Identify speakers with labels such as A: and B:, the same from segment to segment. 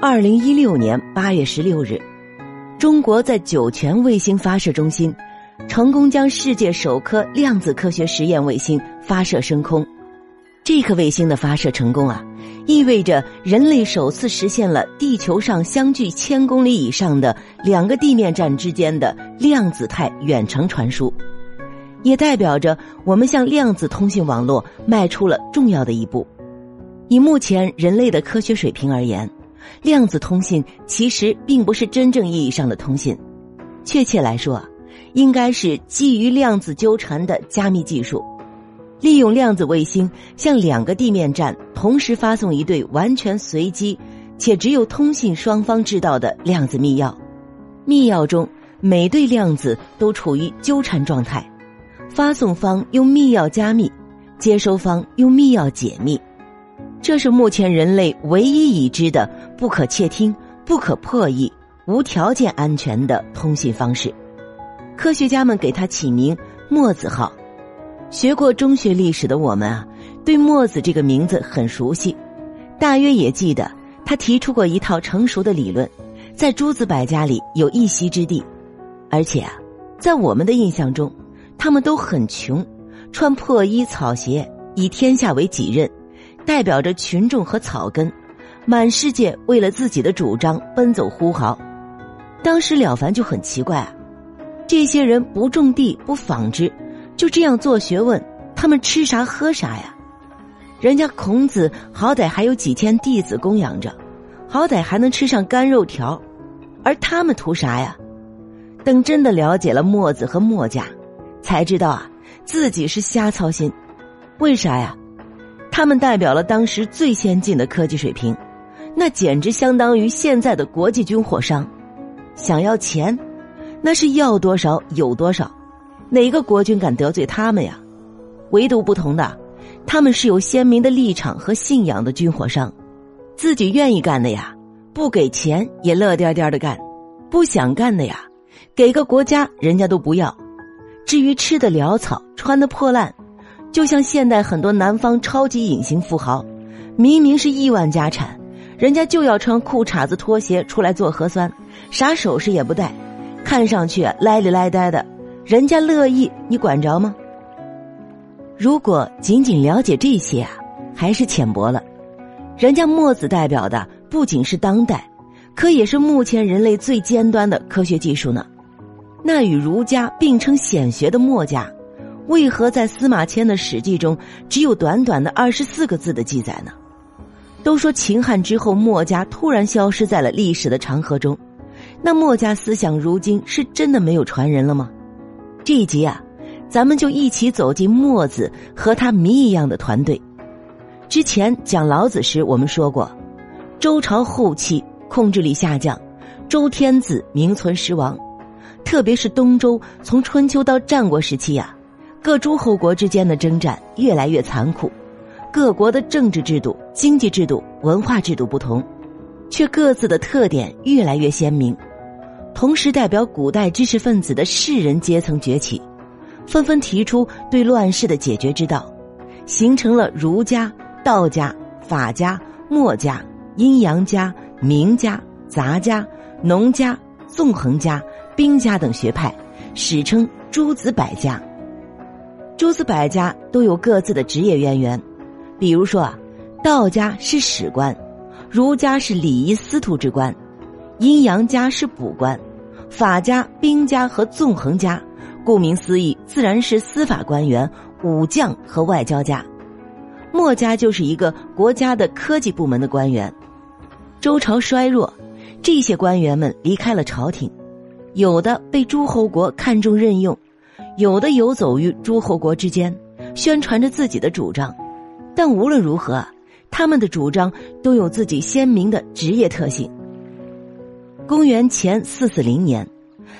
A: 二零一六年八月十六日，中国在酒泉卫星发射中心成功将世界首颗量子科学实验卫星发射升空。这颗卫星的发射成功啊，意味着人类首次实现了地球上相距千公里以上的两个地面站之间的量子态远程传输，也代表着我们向量子通信网络迈出了重要的一步。以目前人类的科学水平而言，量子通信其实并不是真正意义上的通信，确切来说，应该是基于量子纠缠的加密技术，利用量子卫星向两个地面站同时发送一对完全随机且只有通信双方知道的量子密钥。密钥中每对量子都处于纠缠状态，发送方用密钥加密，接收方用密钥解密。这是目前人类唯一已知的不可窃听、不可破译、无条件安全的通信方式。科学家们给它起名“墨子号”。学过中学历史的我们啊，对墨子这个名字很熟悉，大约也记得他提出过一套成熟的理论，在诸子百家里有一席之地。而且啊，在我们的印象中，他们都很穷，穿破衣草鞋，以天下为己任。代表着群众和草根，满世界为了自己的主张奔走呼号。当时了凡就很奇怪啊，这些人不种地不纺织，就这样做学问，他们吃啥喝啥呀？人家孔子好歹还有几千弟子供养着，好歹还能吃上干肉条，而他们图啥呀？等真的了解了墨子和墨家，才知道啊，自己是瞎操心。为啥呀？他们代表了当时最先进的科技水平，那简直相当于现在的国际军火商。想要钱，那是要多少有多少，哪个国君敢得罪他们呀？唯独不同的，他们是有鲜明的立场和信仰的军火商，自己愿意干的呀，不给钱也乐颠颠的干；不想干的呀，给个国家人家都不要。至于吃的潦草，穿的破烂。就像现代很多南方超级隐形富豪，明明是亿万家产，人家就要穿裤衩子拖鞋出来做核酸，啥首饰也不戴，看上去赖里赖呆的，人家乐意，你管着吗？如果仅仅了解这些啊，还是浅薄了。人家墨子代表的不仅是当代，可也是目前人类最尖端的科学技术呢。那与儒家并称显学的墨家。为何在司马迁的《史记》中只有短短的二十四个字的记载呢？都说秦汉之后墨家突然消失在了历史的长河中，那墨家思想如今是真的没有传人了吗？这一集啊，咱们就一起走进墨子和他谜一样的团队。之前讲老子时，我们说过，周朝后期控制力下降，周天子名存实亡，特别是东周，从春秋到战国时期呀。各诸侯国之间的征战越来越残酷，各国的政治制度、经济制度、文化制度不同，却各自的特点越来越鲜明。同时，代表古代知识分子的士人阶层崛起，纷纷提出对乱世的解决之道，形成了儒家、道家、法家、墨家、阴阳家、名家、杂家、农家、纵横家、兵家等学派，史称诸子百家。诸子百家都有各自的职业渊源，比如说啊，道家是史官，儒家是礼仪司徒之官，阴阳家是卜官，法家、兵家和纵横家，顾名思义，自然是司法官员、武将和外交家。墨家就是一个国家的科技部门的官员。周朝衰弱，这些官员们离开了朝廷，有的被诸侯国看重任用。有的游走于诸侯国之间，宣传着自己的主张，但无论如何，他们的主张都有自己鲜明的职业特性。公元前四四零年，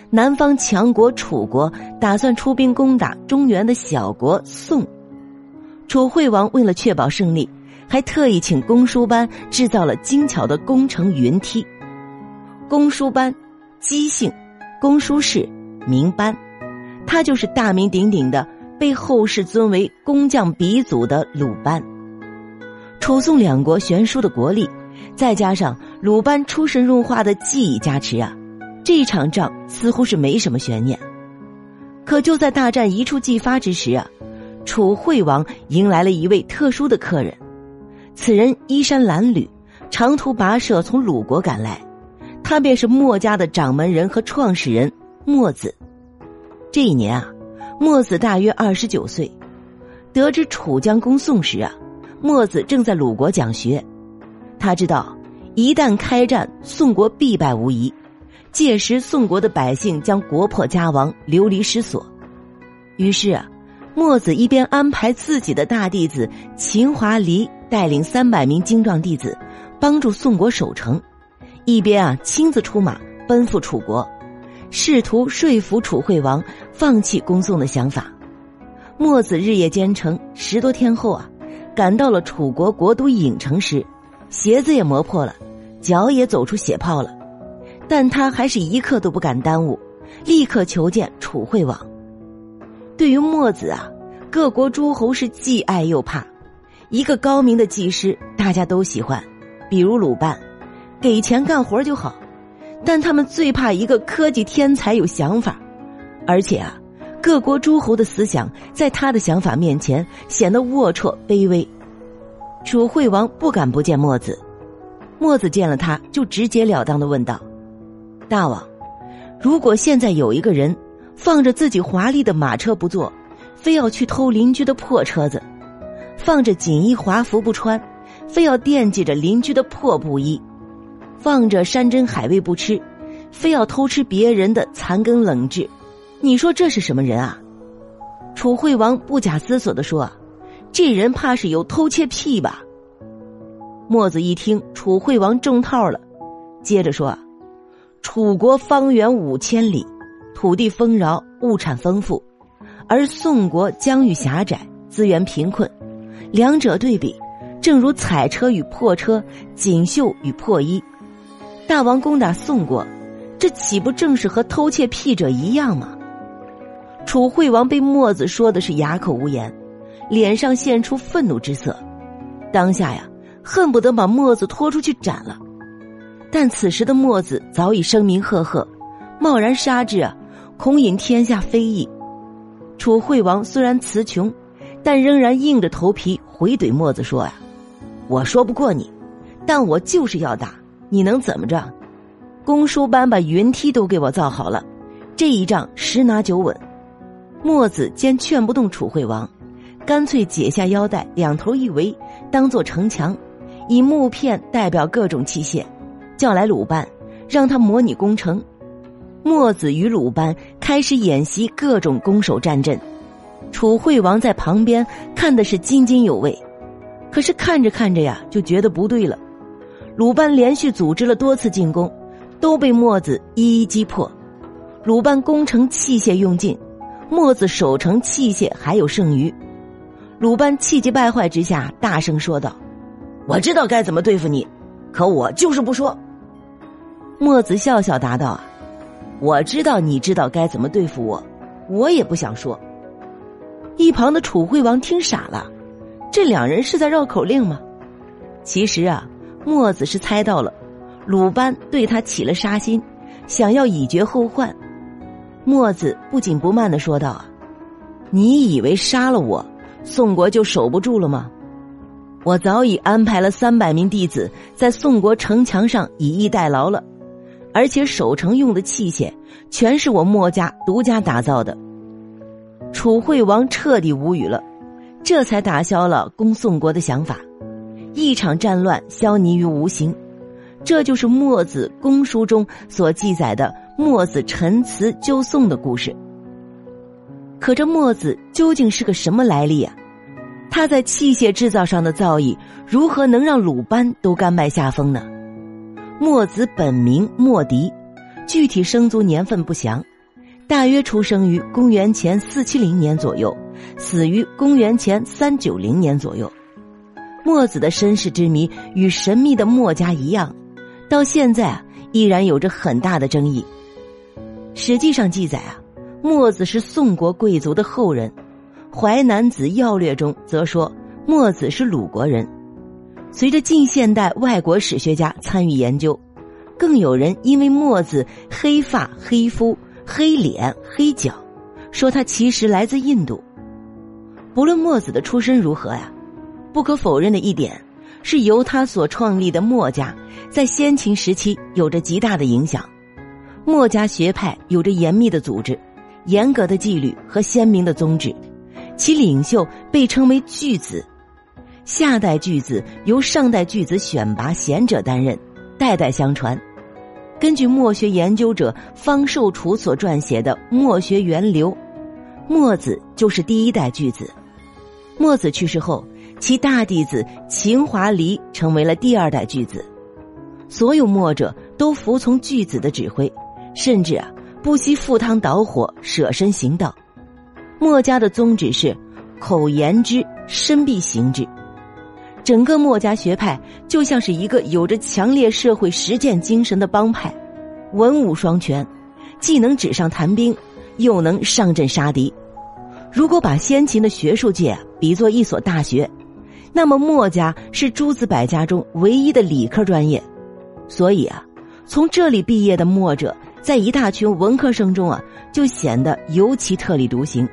A: 南方强国楚国打算出兵攻打中原的小国宋，楚惠王为了确保胜利，还特意请公输班制造了精巧的攻城云梯。公输班，姬姓，公输氏，名班。他就是大名鼎鼎的，被后世尊为工匠鼻祖的鲁班。楚宋两国悬殊的国力，再加上鲁班出神入化的技艺加持啊，这场仗似乎是没什么悬念。可就在大战一触即发之时啊，楚惠王迎来了一位特殊的客人，此人衣衫褴褛，长途跋涉从鲁国赶来，他便是墨家的掌门人和创始人墨子。这一年啊，墨子大约二十九岁，得知楚将攻宋时啊，墨子正在鲁国讲学。他知道，一旦开战，宋国必败无疑。届时，宋国的百姓将国破家亡，流离失所。于是啊，墨子一边安排自己的大弟子秦华黎带领三百名精壮弟子，帮助宋国守城，一边啊亲自出马奔赴楚国，试图说服楚惠王放弃攻宋的想法。墨子日夜兼程，十多天后啊，赶到了楚国国都郢城时。鞋子也磨破了，脚也走出血泡了，但他还是一刻都不敢耽误，立刻求见楚惠王。对于墨子啊，各国诸侯是既爱又怕。一个高明的技师，大家都喜欢，比如鲁班，给钱干活就好；但他们最怕一个科技天才有想法，而且啊，各国诸侯的思想在他的想法面前显得龌龊卑微。楚惠王不敢不见墨子，墨子见了他就直截了当的问道：“大王，如果现在有一个人放着自己华丽的马车不坐，非要去偷邻居的破车子；放着锦衣华服不穿，非要惦记着邻居的破布衣；放着山珍海味不吃，非要偷吃别人的残羹冷炙，你说这是什么人啊？”楚惠王不假思索的说。这人怕是有偷窃癖吧？墨子一听，楚惠王中套了，接着说：“楚国方圆五千里，土地丰饶，物产丰富，而宋国疆域狭窄，资源贫困，两者对比，正如彩车与破车，锦绣与破衣。大王攻打宋国，这岂不正是和偷窃癖者一样吗？”楚惠王被墨子说的是哑口无言。脸上现出愤怒之色，当下呀，恨不得把墨子拖出去斩了。但此时的墨子早已声名赫赫，贸然杀之啊，恐引天下非议。楚惠王虽然词穷，但仍然硬着头皮回怼墨子说：“呀，我说不过你，但我就是要打，你能怎么着？公输班把云梯都给我造好了，这一仗十拿九稳。”墨子见劝不动楚惠王。干脆解下腰带，两头一围，当做城墙，以木片代表各种器械，叫来鲁班，让他模拟攻城。墨子与鲁班开始演习各种攻守战阵，楚惠王在旁边看的是津津有味。可是看着看着呀，就觉得不对了。鲁班连续组织了多次进攻，都被墨子一一击破。鲁班攻城器械用尽，墨子守城器械还有剩余。鲁班气急败坏之下，大声说道：“我知道该怎么对付你，可我就是不说。”墨子笑笑答道：“，我知道你知道该怎么对付我，我也不想说。”一旁的楚惠王听傻了，这两人是在绕口令吗？其实啊，墨子是猜到了，鲁班对他起了杀心，想要以绝后患。墨子不紧不慢的说道：“，你以为杀了我？”宋国就守不住了吗？我早已安排了三百名弟子在宋国城墙上以逸待劳了，而且守城用的器械全是我墨家独家打造的。楚惠王彻底无语了，这才打消了攻宋国的想法，一场战乱消弭于无形。这就是墨子公书中所记载的墨子陈词救宋的故事。可这墨子究竟是个什么来历啊？他在器械制造上的造诣，如何能让鲁班都甘拜下风呢？墨子本名墨翟，具体生卒年份不详，大约出生于公元前四七零年左右，死于公元前三九零年左右。墨子的身世之谜与神秘的墨家一样，到现在啊依然有着很大的争议。史记上记载啊。墨子是宋国贵族的后人，《淮南子要略》中则说墨子是鲁国人。随着近现代外国史学家参与研究，更有人因为墨子黑发、黑肤、黑脸、黑脚，说他其实来自印度。不论墨子的出身如何呀，不可否认的一点，是由他所创立的墨家在先秦时期有着极大的影响。墨家学派有着严密的组织、严格的纪律和鲜明的宗旨，其领袖被称为巨子。下代巨子由上代巨子选拔贤者担任，代代相传。根据墨学研究者方寿楚所撰写的《墨学源流》，墨子就是第一代巨子。墨子去世后，其大弟子秦华黎成为了第二代巨子。所有墨者都服从巨子的指挥，甚至啊不惜赴汤蹈火，舍身行道。墨家的宗旨是：口言之，身必行之。整个墨家学派就像是一个有着强烈社会实践精神的帮派，文武双全，既能纸上谈兵，又能上阵杀敌。如果把先秦的学术界比作一所大学，那么墨家是诸子百家中唯一的理科专业。所以啊，从这里毕业的墨者，在一大群文科生中啊，就显得尤其特立独行。